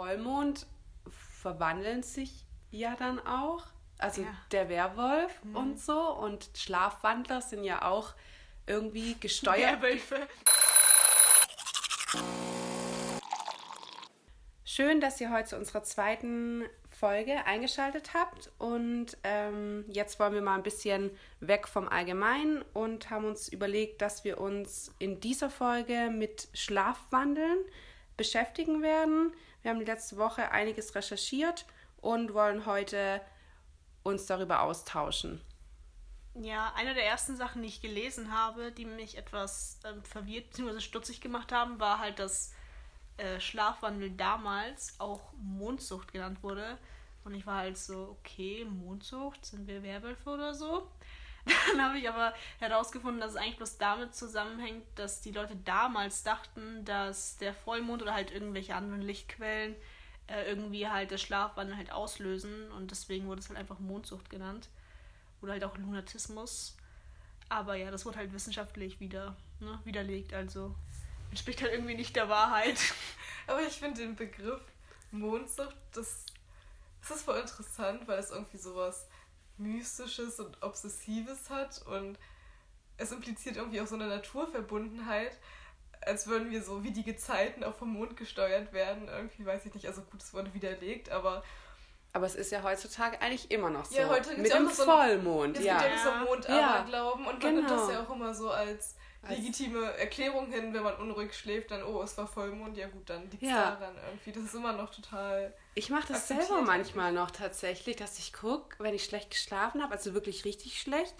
Vollmond verwandeln sich ja dann auch. Also Ja. der Werwolf und so. Und Schlafwandler sind ja auch irgendwie gesteuert. Werwölfe. Schön, dass ihr heute zu unserer zweiten Folge eingeschaltet habt. Und ähm, jetzt wollen wir mal ein bisschen weg vom Allgemeinen und haben uns überlegt, dass wir uns in dieser Folge mit Schlafwandeln beschäftigen werden. Wir haben die letzte Woche einiges recherchiert und wollen heute uns darüber austauschen. Ja, eine der ersten Sachen, die ich gelesen habe, die mich etwas ähm, verwirrt bzw. stutzig gemacht haben, war halt, dass äh, Schlafwandel damals auch Mondsucht genannt wurde. Und ich war halt so, okay, Mondsucht, sind wir Werwölfe oder so? Dann habe ich aber herausgefunden, dass es eigentlich bloß damit zusammenhängt, dass die Leute damals dachten, dass der Vollmond oder halt irgendwelche anderen Lichtquellen äh, irgendwie halt das Schlafwandel halt auslösen. Und deswegen wurde es halt einfach Mondsucht genannt. Oder halt auch Lunatismus. Aber ja, das wurde halt wissenschaftlich wieder ne, widerlegt. Also entspricht halt irgendwie nicht der Wahrheit. Aber ich finde den Begriff Mondsucht, das, das ist voll interessant, weil es irgendwie sowas Mystisches und Obsessives hat und es impliziert irgendwie auch so eine Naturverbundenheit, als würden wir so wie die Gezeiten auch vom Mond gesteuert werden. Irgendwie weiß ich nicht, also gut, es wurde widerlegt, aber Aber es ist ja heutzutage eigentlich immer noch so. Ja, heute Mit ja dem auch so ein- Vollmond, es ja. gibt ja Ja. so Mond Ja. und man Genau. nimmt das ja auch immer so Als- legitime Erklärung hin, wenn man unruhig schläft, dann, oh, es war Vollmond, ja gut, dann liegt es Ja. daran irgendwie. Das ist immer noch total. Ich mache das selber manchmal noch tatsächlich, dass ich gucke, wenn ich schlecht geschlafen habe, also wirklich richtig schlecht,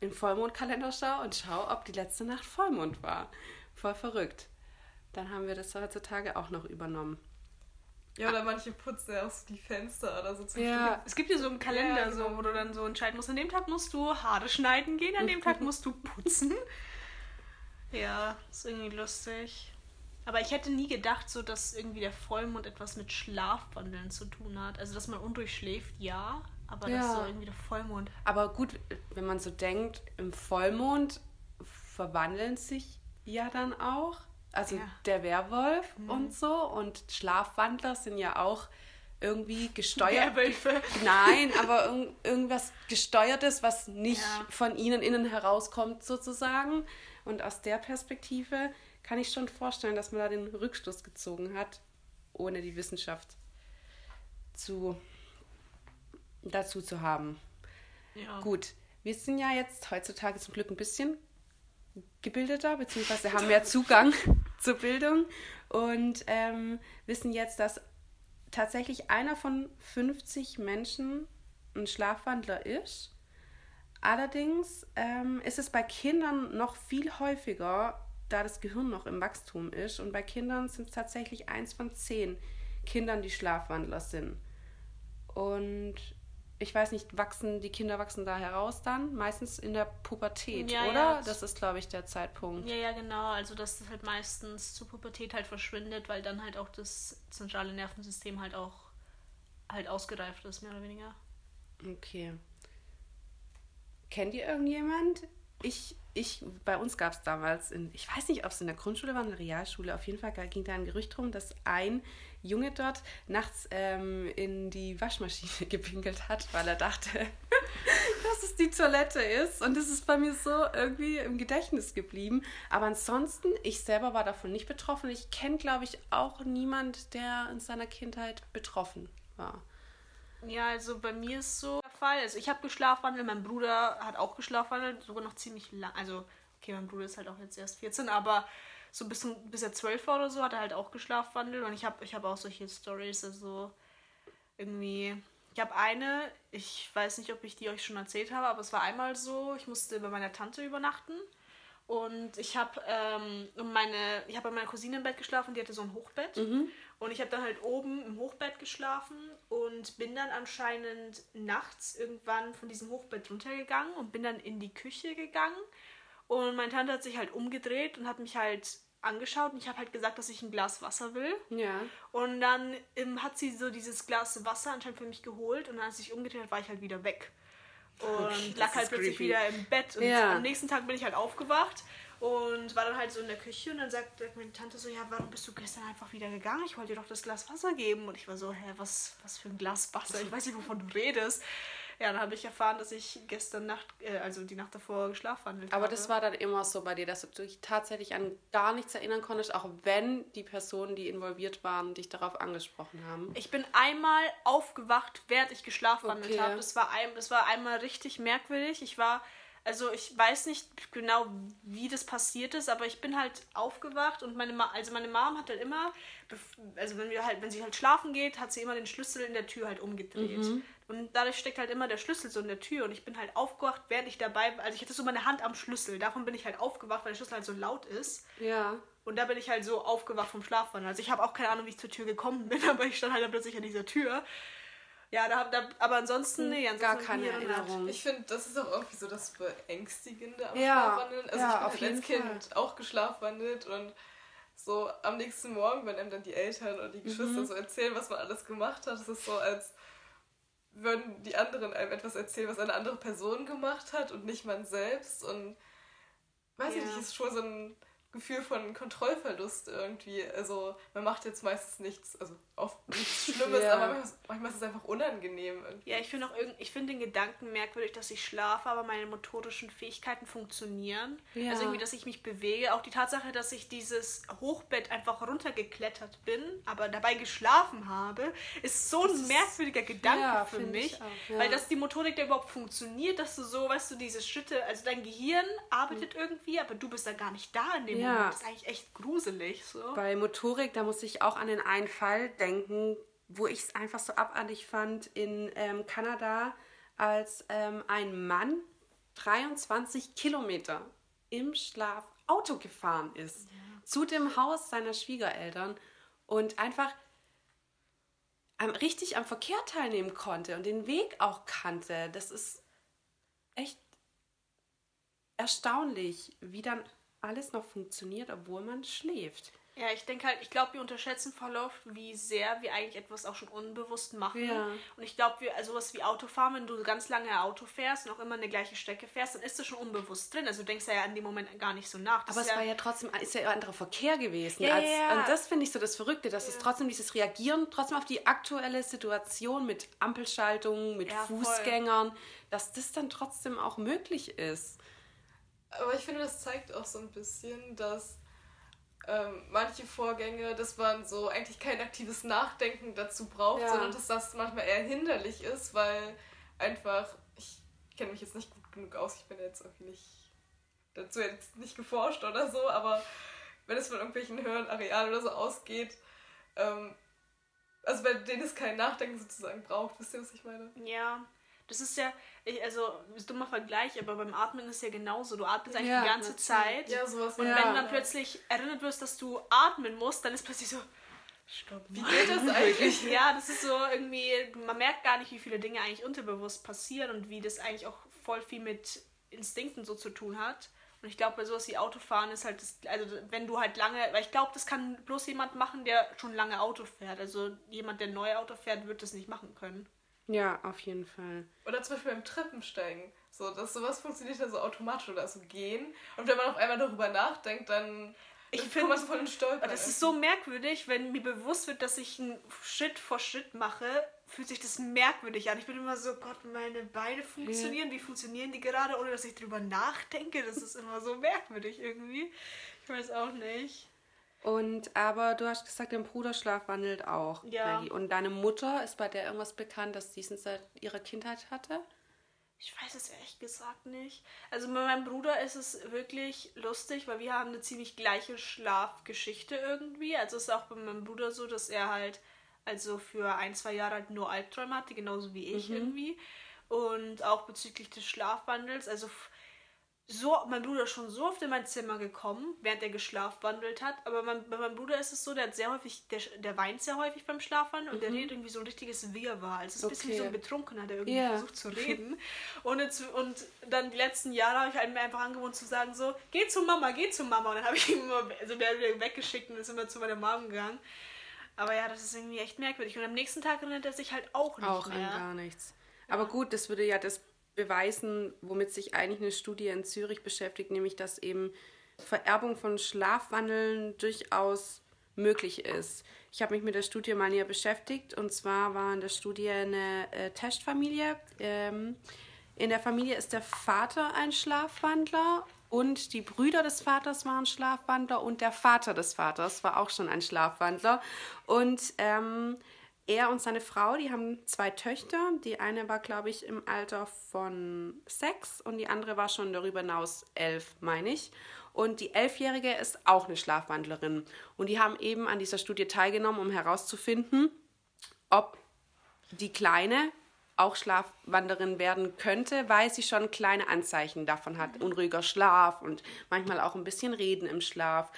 im Vollmondkalender schaue und schaue, ob die letzte Nacht Vollmond war. Voll verrückt. Dann haben wir das heutzutage auch noch übernommen. Ja, oder manche putzen ja auch so die Fenster oder so zum Ja, Es gibt ja so einen Kalender, Ja, genau. so, wo du dann so entscheiden musst, an dem Tag musst du Haare schneiden gehen, an dem Tag musst du putzen. Ja, ist irgendwie lustig. Aber ich hätte nie gedacht, so dass irgendwie der Vollmond etwas mit Schlafwandeln zu tun hat. Also dass man undurchschläft, ja, aber Ja. dass so irgendwie der Vollmond. Aber gut, wenn man so denkt, im Vollmond verwandeln sich ja dann auch. Also Ja. Mhm. der Werwolf und so. Und Schlafwandler sind ja auch irgendwie gesteuert. Werwölfe. Nein, aber irg irgendwas Gesteuertes, was nicht Ja. von ihnen innen herauskommt, sozusagen. Und aus der Perspektive kann ich schon vorstellen, dass man da den Rückschluss gezogen hat, ohne die Wissenschaft zu, dazu zu haben. Ja. Gut, wir sind ja jetzt heutzutage zum Glück ein bisschen gebildeter, beziehungsweise haben mehr Zugang zur Bildung und ähm, wissen jetzt, dass tatsächlich einer von 50 Menschen ein Schlafwandler ist. Allerdings ähm, ist es bei Kindern noch viel häufiger, da das Gehirn noch im Wachstum ist. Und bei Kindern sind es tatsächlich eins von zehn Kindern, die Schlafwandler sind. Und ich weiß nicht, wachsen die Kinder wachsen da heraus dann? Meistens in der Pubertät, Ja, oder? ja. Das ist, glaube ich, der Zeitpunkt. Ja, ja, genau. Also, dass das halt meistens zur Pubertät halt verschwindet, weil dann halt auch das zentrale Nervensystem halt auch halt ausgereift ist, mehr oder weniger. Okay. Kennt ihr irgendjemand? Ich, ich, bei uns gab es damals, in, ich weiß nicht, ob es in der Grundschule war, in der Realschule, auf jeden Fall ging da ein Gerücht rum, dass ein Junge dort nachts ähm, in die Waschmaschine gepinkelt hat, weil er dachte, dass es die Toilette ist. Und das ist bei mir so irgendwie im Gedächtnis geblieben. Aber ansonsten, ich selber war davon nicht betroffen. Ich kenne, glaube ich, auch niemand, der in seiner Kindheit betroffen war. Ja, also bei mir ist so Fall. Also ich habe geschlafwandelt, mein Bruder hat auch geschlafwandelt, sogar noch ziemlich lang. Also, okay, mein Bruder ist halt auch jetzt erst 14, aber so bis, bis er 12 war oder so hat er halt auch geschlafwandelt. Und ich habe ich hab auch solche Stories, also irgendwie. Ich habe eine, ich weiß nicht, ob ich die euch schon erzählt habe, aber es war einmal so, ich musste bei meiner Tante übernachten. Und ich habe ähm, meine, ich habe bei meiner Cousine im Bett geschlafen, die hatte so ein Hochbett. Und ich habe dann halt oben im Hochbett geschlafen und bin dann anscheinend nachts irgendwann von diesem Hochbett runtergegangen und bin dann in die Küche gegangen. Und meine Tante hat sich halt umgedreht und hat mich halt angeschaut und ich habe halt gesagt, dass ich ein Glas Wasser will. Ja. Und dann ähm, hat sie so dieses Glas Wasser anscheinend für mich geholt und als ich umgedreht hat, war ich halt wieder weg. Und Okay, lag halt plötzlich creepy. wieder im Bett. Und Ja. am nächsten Tag bin ich halt aufgewacht Und war dann halt so in der Küche und dann sagt meine Tante so, ja, warum bist du gestern einfach wieder gegangen? Ich wollte dir doch das Glas Wasser geben. Und ich war so, hä, was, was für ein Glas Wasser? Ich weiß nicht, wovon du redest. Ja, dann habe ich erfahren, dass ich gestern Nacht, äh, also die Nacht davor, geschlafwandelt Aber habe. das war dann immer so bei dir, dass du dich tatsächlich an gar nichts erinnern konntest, auch wenn die Personen, die involviert waren, dich darauf angesprochen haben. Ich bin einmal aufgewacht, während ich geschlafwandelt Okay. habe. Das war, ein, das war einmal richtig merkwürdig. Ich war, also ich weiß nicht genau, wie das passiert ist, aber ich bin halt aufgewacht und meine Ma also meine Mom hat halt immer, also wenn wir halt, wenn sie halt schlafen geht, hat sie immer den Schlüssel in der Tür halt umgedreht. Mhm. Und dadurch steckt halt immer der Schlüssel so in der Tür und ich bin halt aufgewacht, während ich dabei, also ich hatte so meine Hand am Schlüssel. Davon bin ich halt aufgewacht, weil der Schlüssel halt so laut ist. Ja. Und da bin ich halt so aufgewacht vom Schlafwandel. Also ich habe auch keine Ahnung, wie ich zur Tür gekommen bin, aber ich stand halt plötzlich an dieser Tür. Ja, da, da, aber ansonsten, nee, ansonsten Gar ich keine. Erinnerung. Ich finde, das ist auch irgendwie so das Beängstigende am Ja, Schlafwandeln. Also ja, ich bin auf halt als Kind auch geschlafwandelt und so am nächsten Morgen, wenn einem dann die Eltern oder die Geschwister Mhm. so erzählen, was man alles gemacht hat, ist es so, als würden die anderen einem etwas erzählen, was eine andere Person gemacht hat und nicht man selbst. Und weiß ich Ja. nicht, ist schon so ein Gefühl von Kontrollverlust irgendwie. Also man macht jetzt meistens nichts, also oft nichts Schlimmes, Ja. aber manchmal, manchmal ist es einfach unangenehm. Irgendwie. Ja, ich finde auch irgend, ich finde den Gedanken merkwürdig, dass ich schlafe, aber meine motorischen Fähigkeiten funktionieren. Ja. Also irgendwie, dass ich mich bewege. Auch die Tatsache, dass ich dieses Hochbett einfach runtergeklettert bin, aber dabei geschlafen habe, ist so ein merkwürdiger Gedanke ja, für mich. auch, ja. Weil dass die Motorik da überhaupt funktioniert, dass du so, weißt du, diese Schritte, also dein Gehirn arbeitet irgendwie, aber du bist da gar nicht da in dem Ja. Moment. Das ist eigentlich echt gruselig. So. Bei Motorik, da muss ich auch an den einen Fall denken, wo ich es einfach so abartig fand in ähm, Kanada, als ähm, ein Mann 23 Kilometer im Schlaf Auto gefahren ist zu dem Haus seiner Schwiegereltern und einfach am, richtig am Verkehr teilnehmen konnte und den Weg auch kannte. Das ist echt erstaunlich, wie dann alles noch funktioniert, obwohl man schläft. Ja, ich denke halt, ich glaube, wir unterschätzen voll oft, wie sehr wir eigentlich etwas auch schon unbewusst machen. Ja. Und ich glaube, wir, also was wie Autofahren, wenn du ganz lange Auto fährst und auch immer eine gleiche Strecke fährst, dann ist das schon unbewusst drin. Also du denkst ja in dem Moment gar nicht so nach. Das Aber ist es war ja trotzdem, ist ja ein anderer Verkehr gewesen. Ja, als, ja, ja. Und das finde ich so das Verrückte, dass es trotzdem dieses Reagieren, trotzdem auf die aktuelle Situation mit Ampelschaltungen, mit Ja, voll. Fußgängern, dass das dann trotzdem auch möglich ist. Aber ich finde, das zeigt auch so ein bisschen, dass ähm, manche Vorgänge, dass man so eigentlich kein aktives Nachdenken dazu braucht, Ja. sondern dass das manchmal eher hinderlich ist, weil einfach, ich kenne mich jetzt nicht gut genug aus, ich bin jetzt irgendwie nicht dazu jetzt nicht geforscht oder so, aber wenn es von irgendwelchen Hirnarealen oder so ausgeht, ähm, also bei denen es kein Nachdenken sozusagen braucht, wisst ihr, was ich meine? Ja, das ist ja, ich, also, ist dummer Vergleich, aber beim Atmen ist ja genauso. Du atmest eigentlich Ja, die ganze. Zeit. Ja, sowas. Und Ja. wenn du dann plötzlich erinnert wirst, dass du atmen musst, dann ist plötzlich so, stopp. Wie geht das eigentlich? Ja, das ist so irgendwie, man merkt gar nicht, wie viele Dinge eigentlich unterbewusst passieren und wie das eigentlich auch voll viel mit Instinkten so zu tun hat. Und ich glaube, bei sowas wie Autofahren ist halt das, also wenn du halt lange, weil ich glaube, das kann bloß jemand machen, der schon lange Auto fährt. Also jemand, der neu Auto fährt, wird das nicht machen können. Ja, auf jeden Fall. Oder zum Beispiel beim Treppensteigen. So, dass sowas funktioniert ja so automatisch oder so gehen. Und wenn man auf einmal darüber nachdenkt, dann Ich dann find- kommt man so voll in Stolpern. Das ist so merkwürdig, wenn mir bewusst wird, dass ich einen Schritt vor Schritt mache, fühlt sich das merkwürdig an. Ich bin immer so, Gott, meine Beine funktionieren, wie funktionieren die gerade, ohne dass ich drüber nachdenke? Das ist immer so merkwürdig irgendwie. Ich weiß auch nicht. Und aber du hast gesagt, dein Bruder schlafwandelt auch. Ja. Maggie. Und deine Mutter, ist bei der irgendwas bekannt, dass sie es seit ihrer Kindheit hatte? Ich weiß es ehrlich gesagt nicht. Also bei meinem Bruder ist es wirklich lustig, weil wir haben eine ziemlich gleiche Schlafgeschichte irgendwie. Also es ist auch bei meinem Bruder so, dass er halt also für ein, zwei Jahre halt nur Albträume hatte, genauso wie ich irgendwie. Und auch bezüglich des Schlafwandels. Also so, mein Bruder ist schon so oft in mein Zimmer gekommen, während er geschlafwandelt hat. Aber mein, bei meinem Bruder ist es so, der hat sehr häufig, der, der weint sehr häufig beim Schlafwandeln und der redet irgendwie so ein richtiges Wirrwarr. Also es ist ein bisschen wie Okay. so ein Betrunkener, der irgendwie Ja. versucht zu reden. Und, jetzt, und dann die letzten Jahre habe ich halt mir einfach angewohnt zu sagen, so, geh zu Mama, geh zu Mama. Und dann habe ich ihn immer also der wieder weggeschickt und ist immer zu meiner Mom gegangen. Aber ja, das ist irgendwie echt merkwürdig. Und am nächsten Tag erinnert er sich halt auch nicht Auch an mehr. gar nichts. Aber gut, das würde ja das beweisen, womit sich eigentlich eine Studie in Zürich beschäftigt, nämlich dass eben Vererbung von Schlafwandeln durchaus möglich ist. Ich habe mich mit der Studie mal näher beschäftigt und zwar war in der Studie eine äh, Testfamilie. Ähm, in der Familie ist der Vater ein Schlafwandler und die Brüder des Vaters waren Schlafwandler und der Vater des Vaters war auch schon ein Schlafwandler. Und ähm, er und seine Frau, die haben zwei Töchter. Die eine war, glaube ich, im Alter von sechs und die andere war schon darüber hinaus elf, meine ich. Und die Elfjährige ist auch eine Schlafwandlerin. Und die haben eben an dieser Studie teilgenommen, um herauszufinden, ob die Kleine auch Schlafwanderin werden könnte, weil sie schon kleine Anzeichen davon hat. Unruhiger Schlaf und manchmal auch ein bisschen Reden im Schlaf.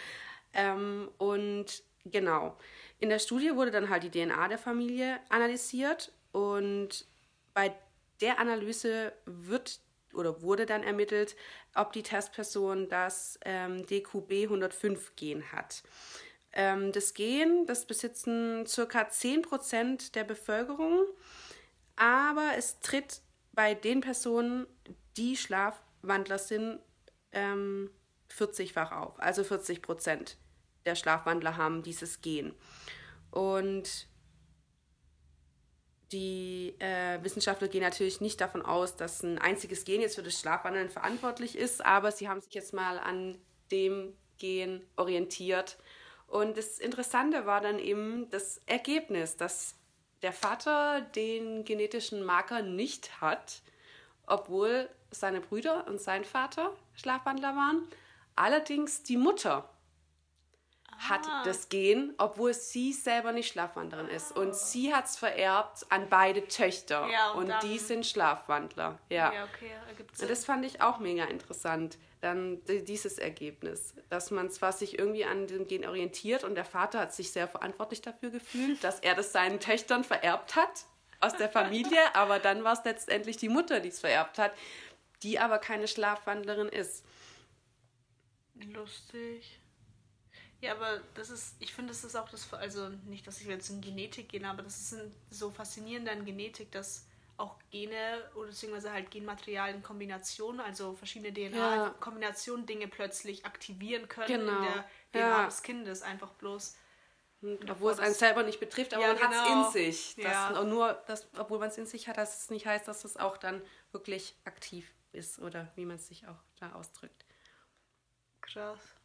Ähm, und genau, in der Studie wurde dann halt die DNA der Familie analysiert und bei der Analyse wird oder wurde dann ermittelt, ob die Testperson das ähm, DQB105-Gen hat. Ähm, das Gen, das besitzen ca. 10% der Bevölkerung aber es tritt bei den Personen, die Schlafwandler sind, ähm, 40-fach auf. Also 40 Prozent der Schlafwandler haben dieses Gen. Und die äh, Wissenschaftler gehen natürlich nicht davon aus, dass ein einziges Gen jetzt für das Schlafwandeln verantwortlich ist, aber sie haben sich jetzt mal an dem Gen orientiert. Und das Interessante war dann eben das Ergebnis, dass der Vater den genetischen Marker nicht hat, obwohl seine Brüder und sein Vater Schlafwandler waren. Allerdings die Mutter. Hat das Gen, obwohl sie selber nicht Schlafwandlerin ist. Und sie hat es vererbt an beide Töchter. Ja, und, und die sind Schlafwandler. Ja, ja okay, ergibt Und das fand ich auch mega interessant dann dieses Ergebnis, dass man zwar sich irgendwie an dem Gen orientiert und der Vater hat sich sehr verantwortlich dafür gefühlt, dass er das seinen Töchtern vererbt hat aus der Familie, aber dann war es letztendlich die Mutter, die es vererbt hat, die aber keine Schlafwandlerin ist. Lustig. Ja, aber das ist, ich finde, das ist auch das, also nicht, dass ich jetzt in Genetik gehe, aber das ist so faszinierend an Genetik, dass auch Gene oder beziehungsweise halt Genmaterial in Kombination, also verschiedene DNA-Kombinationen, ja. Dinge plötzlich aktivieren können genau. in der DNA ja. des Kindes, einfach bloß. Obwohl es einen selber nicht betrifft, aber ja, man genau. hat es in sich. ja. nur, dass, obwohl man es in sich hat, dass es nicht heißt, dass es auch dann wirklich aktiv ist oder wie man es sich auch da ausdrückt. Krass.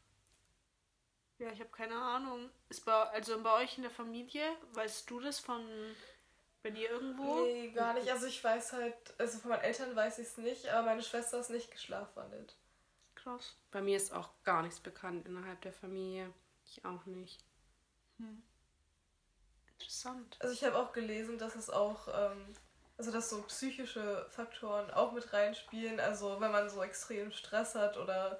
Ja, ich habe keine Ahnung. Ist bei, also bei euch in der Familie, weißt du das von bei dir irgendwo? Nee, gar nicht. Also ich weiß halt, also von meinen Eltern weiß ich es nicht, aber meine Schwester ist nicht geschlafwandelt. Krass. Bei mir ist auch gar nichts bekannt innerhalb der Familie. Ich auch nicht. Hm. Interessant. Also ich habe auch gelesen, dass es auch, ähm, also dass so psychische Faktoren auch mit reinspielen. Also wenn man so extrem Stress hat oder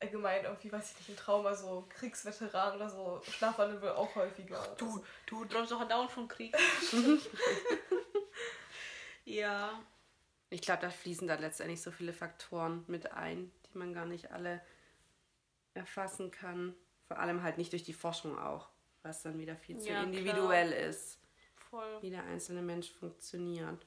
allgemein irgendwie, weiß ich nicht, ein Trauma, so Kriegsveteran oder so, Schlafwandel wird auch häufiger. Ach, du, du träumst doch andauernd von Krieg. ja. Ich glaube, da fließen da letztendlich so viele Faktoren mit ein, die man gar nicht alle erfassen kann. Vor allem halt nicht durch die Forschung auch, was dann wieder viel zu ja, individuell klar. ist. Voll. Wie der einzelne Mensch funktioniert.